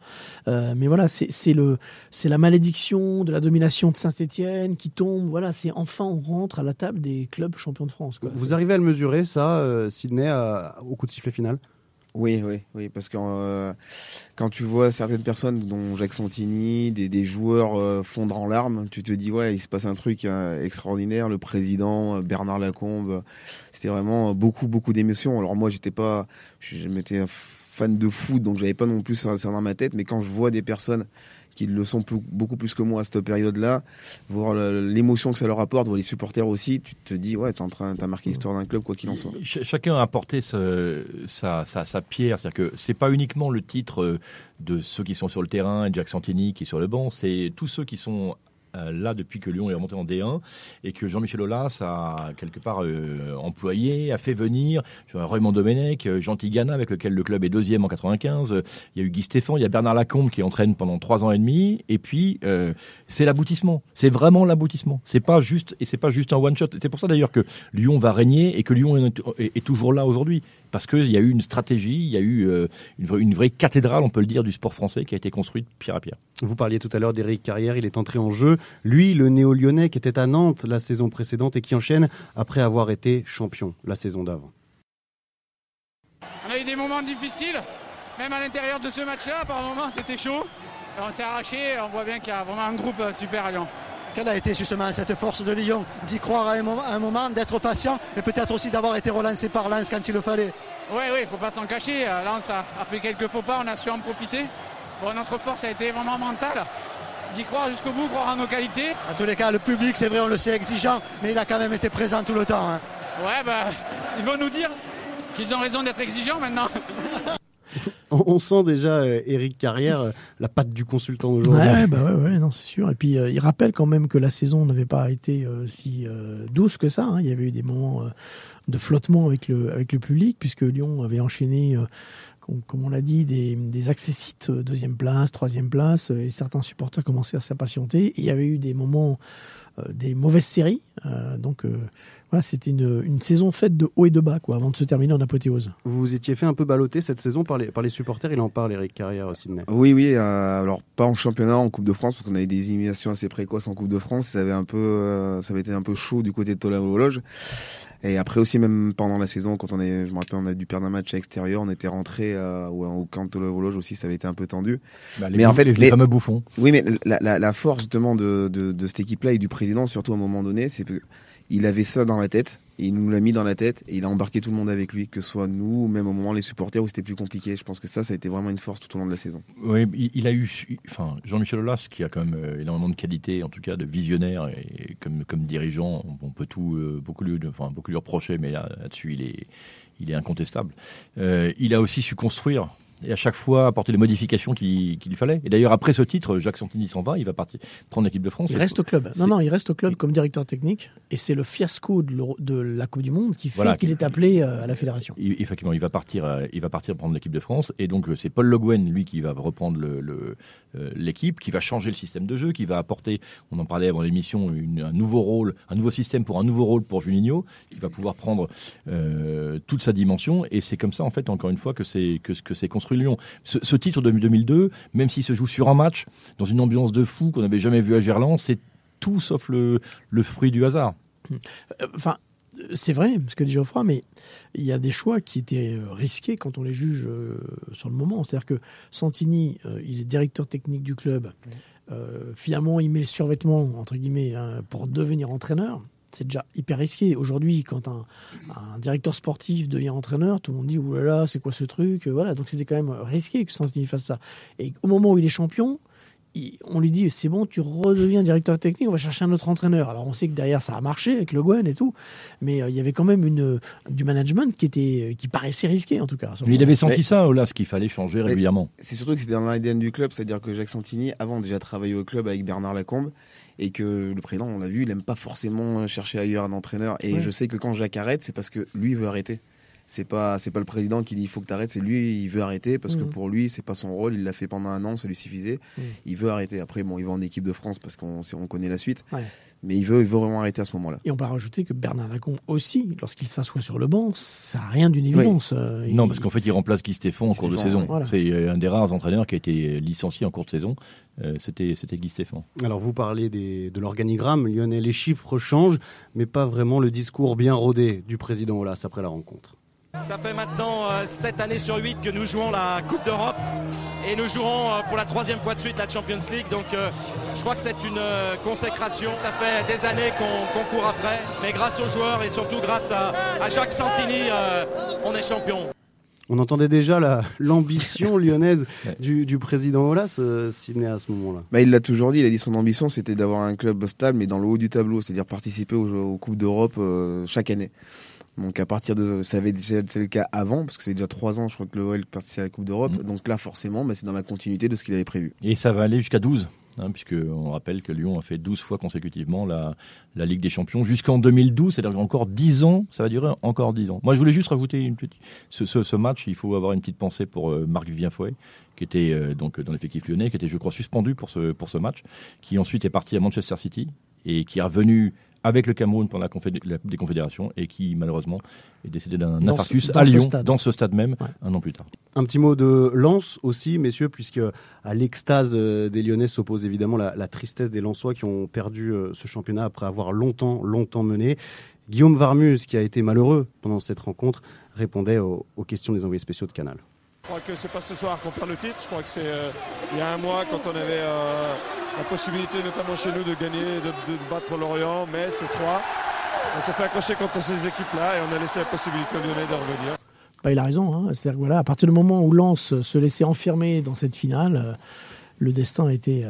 Euh, mais voilà, c'est c'est le c'est la malédiction de la domination de Saint-Étienne qui tombe. Voilà, c'est enfin on rentre à la table des clubs champions de France. quoi. Vous arrivez à le mesurer, ça, euh, Sydney, à- au coup de sifflet final? Oui, oui, oui, parce que euh, quand tu vois certaines personnes, dont Jacques Santini, des, des joueurs euh, fondre en larmes, tu te dis ouais, il se passe un truc euh, extraordinaire. Le président euh, Bernard Lacombe, euh, c'était vraiment euh, beaucoup, beaucoup d'émotions. Alors moi, j'étais pas, je m'étais fan de foot, donc j'avais pas non plus ça dans ma tête. Mais quand je vois des personnes qui le sont beaucoup plus que moi à cette période-là, voir l'émotion que ça leur apporte, voir les supporters aussi, tu te dis, ouais, t'es en train, t'as marqué l'histoire d'un club, quoi qu'il en soit. Ch- chacun a apporté sa, pierre. C'est-à-dire que c'est pas uniquement le titre euh, de ceux qui sont sur le terrain Jack Santini qui est sur le banc, c'est tous ceux qui sont euh, là depuis que Lyon est remonté en D1 et que Jean-Michel Aulas a quelque part euh, employé, a fait venir Raymond Domenech, euh, Jean Tigana avec lequel le club est deuxième en 95. euh, Il y a eu Guy Stéphane, il y a Bernard Lacombe qui entraîne pendant trois ans et demi. Et puis euh, c'est l'aboutissement. C'est vraiment l'aboutissement. C'est pas juste et c'est pas juste un one shot. C'est pour ça d'ailleurs que Lyon va régner et que Lyon est toujours là aujourd'hui parce qu'il y a eu une stratégie, il y a eu euh, une, vraie- une vraie cathédrale, on peut le dire, du sport français qui a été construite pierre à pierre. Vous parliez tout à l'heure d'Éric Carrière, il est entré en jeu. Lui, le néo-lyonnais qui était à Nantes la saison précédente et qui enchaîne après avoir été champion la saison d'avant. On a eu des moments difficiles, même à l'intérieur de ce match-là, par moments c'était chaud. Et on s'est arraché, on voit bien qu'il y a vraiment un groupe super à Lyon. Quelle a été justement cette force de Lyon D'y croire à un moment, d'être patient et peut-être aussi d'avoir été relancé par Lens quand il le fallait? Oui, oui, il faut pas s'en cacher. Euh, Lens a, a fait quelques faux pas, on a su en profiter. Bon, notre force a été vraiment mentale. D'y croire jusqu'au bout, croire en nos qualités. En tous les cas, le public, c'est vrai, on le sait, exigeant, mais il a quand même été présent tout le temps. hein. Ouais, bah, ils vont nous dire qu'ils ont raison d'être exigeants maintenant. On, sent déjà euh, Éric Carrière, euh, la patte du consultant d'aujourd'hui. Ouais, bah ouais, non, c'est sûr. Et puis, euh, il rappelle quand même que la saison n'avait pas été si douce que ça. hein. Il y avait eu des moments de flottement avec le, public, puisque Lyon avait enchaîné, com- comme on l'a dit, des, des accessites, deuxième place, troisième place, et certains supporters commençaient à s'impatienter. Il y avait eu des moments, des mauvaises séries. Donc, voilà, c'était une, une saison faite de haut et de bas, quoi, avant de se terminer en apothéose. Vous vous étiez fait un peu balloter cette saison par les, par les supporters, il en parle Éric Carrière Sydney. Oui, oui. euh, alors pas en championnat, en Coupe de France, parce qu'on avait des éliminations assez précoces en Coupe de France. Ça avait un peu, euh, ça avait été un peu chaud du côté de Tola Loge. Et après aussi, même pendant la saison, quand on est, je me rappelle, on a dû perdre un match à l'extérieur, on était rentré euh, au, camp de aussi, ça avait été un peu tendu. Bah, les bouff- les fameux bouffons. Oui, mais la, la, la force justement de, de, de cette équipe-là et du président, surtout à un moment donné, c'est que il avait ça dans la tête, et il nous l'a mis dans la tête, et il a embarqué tout le monde avec lui, que ce soit nous, ou même au moment les supporters où c'était plus compliqué. Je pense que ça, ça a été vraiment une force tout au long de la saison. Oui, il, a eu, enfin, Jean-Michel Aulas, qui a quand même euh, énormément de qualités, en tout cas de visionnaire, et comme, comme dirigeant, on peut tout, euh, beaucoup, lui, enfin, beaucoup lui reprocher, mais là, là-dessus, il est, il est incontestable. Euh, il a aussi su construire. Et à chaque fois apporter les modifications qu'il lui fallait. Et d'ailleurs, après ce titre, Jacques Santini s'en va, il va partir prendre l'équipe de France. Il reste au club. Non, non, il reste au club comme directeur technique. Et c'est le fiasco de, la Coupe du Monde qui fait Voilà. qu'il est appelé euh, à la fédération. Il- effectivement, il va partir, euh, il va partir prendre l'équipe de France, et donc euh, c'est Paul Le Guen, lui, qui va reprendre le- le, l'équipe, qui va changer le système de jeu, qui va apporter, on en parlait avant l'émission, un nouveau rôle, un nouveau système pour un nouveau rôle pour Juninho, qui va pouvoir prendre euh, toute sa dimension, et c'est comme ça, en fait, encore une fois, que c'est que, que c'est Lyon. Ce, ce titre de 2002, même s'il se joue sur un match, dans une ambiance de fou qu'on n'avait jamais vu à Gerland, c'est tout sauf le, le fruit du hasard. Euh, Enfin, c'est vrai, ce que dit Geoffroy, mais il y a des choix qui étaient euh, risqués quand on les juge euh, sur le moment. C'est-à-dire que Santini, il est directeur technique du club. Euh, finalement, il met le survêtement, entre guillemets, hein, pour devenir entraîneur. C'est déjà hyper risqué. Aujourd'hui, quand un, directeur sportif devient entraîneur, tout le monde dit Ouh là là, c'est quoi ce truc? Voilà, donc c'était quand même risqué que Santini fasse ça. Et au moment où il est champion, il- on lui dit c'est bon, tu redeviens directeur technique, on va chercher un autre entraîneur. Alors on sait que derrière ça a marché avec Le Guen et tout, mais euh, il y avait quand même une, du management qui était qui paraissait risqué en tout cas. Mais il avait senti Mais- ça, là, ce qu'il fallait changer régulièrement. C'est surtout que c'était dans l'ADN du club, c'est-à-dire que Jacques Santini, avant déjà travaillé au club avec Bernard Lacombe, et que le président, on l'a vu, il aime pas forcément chercher ailleurs un entraîneur. Et Ouais. je sais que quand Jacques arrête, c'est parce que lui veut arrêter. C'est pas c'est pas le président qui dit il faut que tu arrêtes, c'est lui il veut arrêter parce que Mhm. pour lui c'est pas son rôle, il l'a fait pendant un an, ça lui suffisait. Mhm. Il veut arrêter. Après bon, il va en équipe de France parce qu'on on connaît la suite. Ouais. Mais il veut il veut vraiment arrêter à ce moment-là. Et on peut rajouter que Bernard Lacombe aussi, lorsqu'il s'assoit sur le banc, ça n'a rien d'une évidence. Euh, Non, il- parce qu'en fait, il remplace Guy Stéphane en cours de saison. voilà. C'est euh, un des rares entraîneurs qui a été licencié en cours de saison. Euh, C'était c'était Guy Stéphane. Alors vous parlez des- de l'organigramme, Lionel, les chiffres changent, mais pas vraiment le discours bien rodé du président Olas après la rencontre. Ça fait maintenant 7 années sur 8 que nous jouons la Coupe d'Europe et nous jouerons euh, pour la troisième fois de suite la Champions League. Donc euh, je crois que c'est une euh, consécration. Ça fait des années qu'on qu'on court après, mais grâce aux joueurs et surtout grâce à, à Jacques Santini, euh, on est champion. On entendait déjà la- l'ambition lyonnaise du, du président Olas, euh, Sidney, à ce moment-là. Bah, il l'a toujours dit, il a dit son ambition c'était d'avoir un club stable mais dans le haut du tableau, c'est-à-dire participer aux, aux Coupes d'Europe euh, chaque année. Donc à partir de, ça avait déjà été le cas avant, parce que ça fait déjà trois ans je crois que le OL participait à la Coupe d'Europe, Mm. donc là forcément bah, c'est dans la continuité de ce qu'il avait prévu. Et ça va aller jusqu'à 12, hein, puisque on rappelle que Lyon a fait 12 fois consécutivement la, la Ligue des Champions jusqu'en 2012, c'est-à-dire encore 10 ans, ça va durer encore 10 ans. Moi, je voulais juste rajouter une petite, ce, ce, ce match, il faut avoir une petite pensée pour euh, Marc Vivien Fouet, qui était euh, donc dans l'effectif lyonnais, qui était, je crois, suspendu pour ce, pour ce match, qui ensuite est parti à Manchester City et qui est revenu avec le Cameroun pendant la, confédé- la Coupe des Confédérations et qui malheureusement est décédé d'un ce- infarctus à Lyon, stade. dans ce stade même, un an plus tard. Un petit mot de Lens aussi, messieurs, puisque à l'extase euh, des Lyonnais s'oppose évidemment la, la tristesse des Lensois qui ont perdu euh, ce championnat après avoir longtemps, longtemps mené. Guillaume Varmus, qui a été malheureux pendant cette rencontre, répondait aux, aux questions des envoyés spéciaux de Canal. Je crois que c'est pas ce soir qu'on perd le titre. Je crois que c'est euh, il y a un mois quand on avait euh, la possibilité, notamment chez nous, de gagner, de, de battre Lorient, Metz et Troyes. On s'est fait accrocher contre ces équipes-là et on a laissé la possibilité aux Lyonnais de revenir. Bah, il a raison. Hein. C'est-à-dire voilà, à partir du moment où Lens se laissait enfermer dans cette finale, euh, le destin était,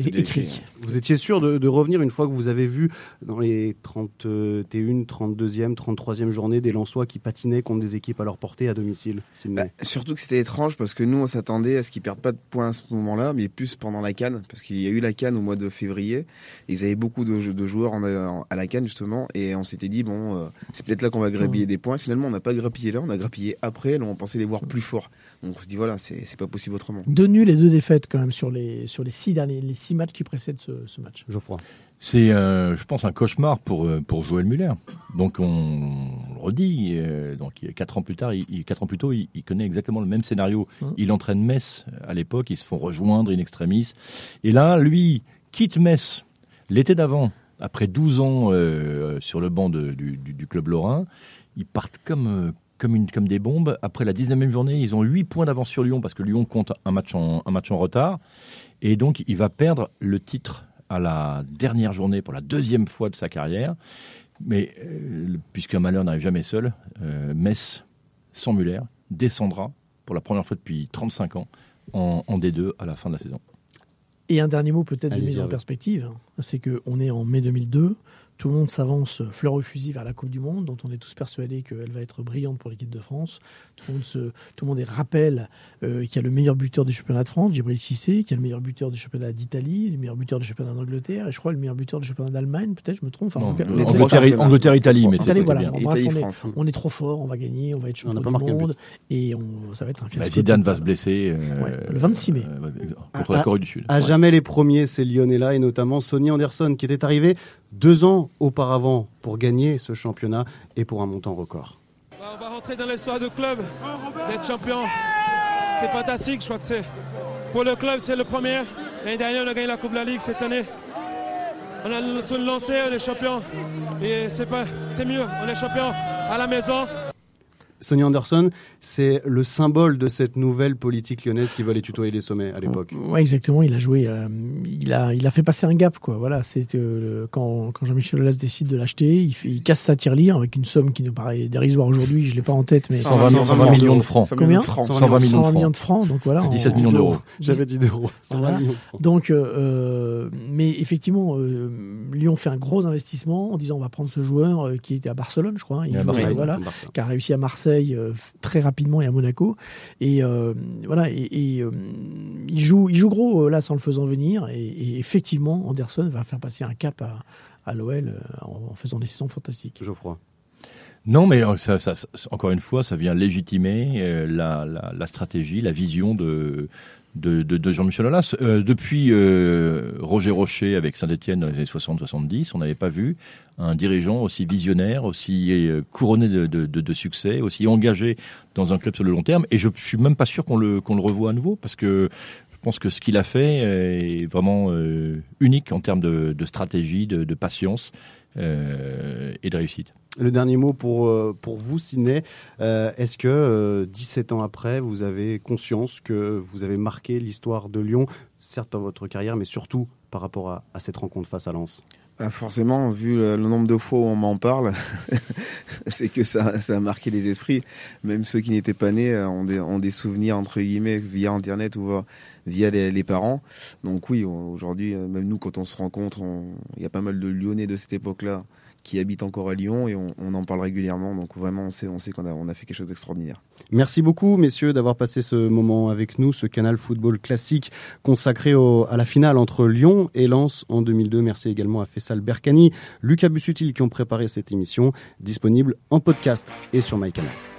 écrit. Vous étiez sûr de, de revenir une fois que vous avez vu dans les 31, 32e, 33e journées des Lensois qui patinaient contre des équipes à leur portée à domicile Bah, surtout que c'était étrange parce que nous on s'attendait à ce qu'ils perdent pas de points à ce moment-là, mais plus pendant la Cannes, parce qu'il y a eu la Cannes au mois de février. Ils avaient beaucoup de, de joueurs en- en- à la Cannes justement, et on s'était dit bon, euh, c'est peut-être là qu'on va grappiller Mm. des points. Finalement, on n'a pas grappillé là, on a grappillé après. Là, on pensait les voir plus forts. Donc on se dit voilà, c'est c'est pas possible autrement. Deux nuls et deux défaites quand même sur les, sur les, six, derniers, les six matchs qui précèdent ce, ce match. Geoffroy. C'est, euh, je pense, un cauchemar pour, euh, pour Joël Muller. Donc, on, on le redit. euh, donc, quatre ans plus tard, il, il- quatre ans plus tôt, il, il connaît exactement le même scénario. Mmh. Il entraîne Metz à l'époque. Ils se font rejoindre in extremis. Et là, lui quitte Metz l'été d'avant, après 12 ans euh, sur le banc de- du, du- du club lorrain. Ils partent comme, euh, comme, une, comme des bombes. Après la 19e journée, ils ont 8 points d'avance sur Lyon parce que Lyon compte un match en, un match en retard. Et donc, il va perdre le titre à la dernière journée pour la deuxième fois de sa carrière. Mais euh, puisqu'un malheur n'arrive jamais seul, euh, Metz, sans Muller, descendra pour la première fois depuis 35 ans en, en D2 à la fin de la saison. Et un dernier mot peut-être de mise en perspective, hein. c'est qu'on est en mai 2002, tout le monde s'avance fleur au fusil vers la Coupe du Monde, dont on est tous persuadés qu'elle va être brillante pour l'équipe de France. Tout le monde, se, tout le monde est rappelle euh, qu'il y a le meilleur buteur du championnat de France, Djibril Cissé, qu'il y a le meilleur buteur du championnat d'Italie, le meilleur buteur du championnat d'Angleterre, et je crois le meilleur buteur du championnat d'Allemagne, peut-être, je me trompe. Enfin, en Non, tout cas, le- on est très Angleterre- fort. Angleterre, Italie, mais c'est voilà. on, on est trop fort, on va gagner, on va être On n'a champion pas du monde, et on, ça va être un fiasco. Bah, Zidane va se blesser euh, Ouais, le 26 mai. euh, contre la Corée du Sud. À Ouais. jamais les premiers, ces Lyonnais-là, et notamment Sonny Anderson, qui était arrivé deux ans auparavant pour gagner ce championnat et pour un montant record. On va rentrer dans l'histoire du club, d'être champion. C'est fantastique, je crois que c'est. Pour le club, c'est le premier. L'année dernière, on a gagné la Coupe de la Ligue cette année. On a lancé, on est champion. Et c'est pas, c'est mieux, on est champion à la maison. Sonny Anderson, c'est le symbole de cette nouvelle politique lyonnaise qui veut aller tutoyer les sommets à l'époque. Ouais, exactement. Il a joué, euh, il a, il a fait passer un gap, quoi. Voilà, c'est euh, quand, quand Jean-Michel Aulas décide de l'acheter, il, fait- il casse sa tirelire avec une somme qui nous paraît dérisoire aujourd'hui. Je l'ai pas en tête, mais 120 millions- 120 millions de francs. Combien 120 millions de francs. millions de francs. Donc voilà, 17 en- millions d'euros. J'avais dit d'euros. 120 Voilà. millions de francs. Donc, euh, mais effectivement, euh, Lyon fait un gros investissement en disant on va prendre ce joueur euh, qui était à Barcelone, je crois. hein. Il il à joue, Barcelone, voilà, Barça. qui a réussi à Marseille euh, très rapidement et à Monaco. Et euh, voilà, et, et, euh, il joue, il joue gros euh, là sans le faisant venir. Et, et effectivement, Anderson va faire passer un cap à, à l'OL euh, en, en faisant des saisons fantastiques. Geoffroy. Non, mais ça, ça- ça- encore une fois, ça vient légitimer la, la- la stratégie, la vision de, de, de- de Jean-Michel Aulas. Euh, depuis euh, Roger Rocher avec Saint-Etienne dans les années 60-70, on n'avait pas vu un dirigeant aussi visionnaire, aussi euh, couronné de, de- de- succès, aussi engagé dans un club sur le long terme. Et je, suis même pas sûr qu'on le, qu'on le revoie à nouveau, parce que je pense que ce qu'il a fait est vraiment euh, unique en termes de, de stratégie, de, de patience et de réussite. Le dernier mot pour, euh, pour vous, Sidney. Euh, Est-ce que euh, 17 ans après, vous avez conscience que vous avez marqué l'histoire de Lyon, certes par votre carrière, mais surtout par rapport à cette rencontre face à Lens? Ah, forcément, vu le, nombre de fois où on m'en parle, c'est que ça, ça a marqué les esprits. Même ceux qui n'étaient pas nés euh, ont des, ont des souvenirs, entre guillemets, via Internet ou via les, les parents. Donc oui, aujourd'hui, euh, même nous, quand on se rencontre, on- il y a pas mal de Lyonnais de cette époque-là qui habitent encore à Lyon et on, en parle régulièrement. Donc vraiment, on sait, on sait qu'on a, fait quelque chose d'extraordinaire. Merci beaucoup, messieurs, d'avoir passé ce moment avec nous, ce canal football classique consacré à la finale entre Lyon et Lens en 2002. Merci également à Fessal Berkani, Lucas Bussutil qui ont préparé cette émission, disponible en podcast et sur MyCanal.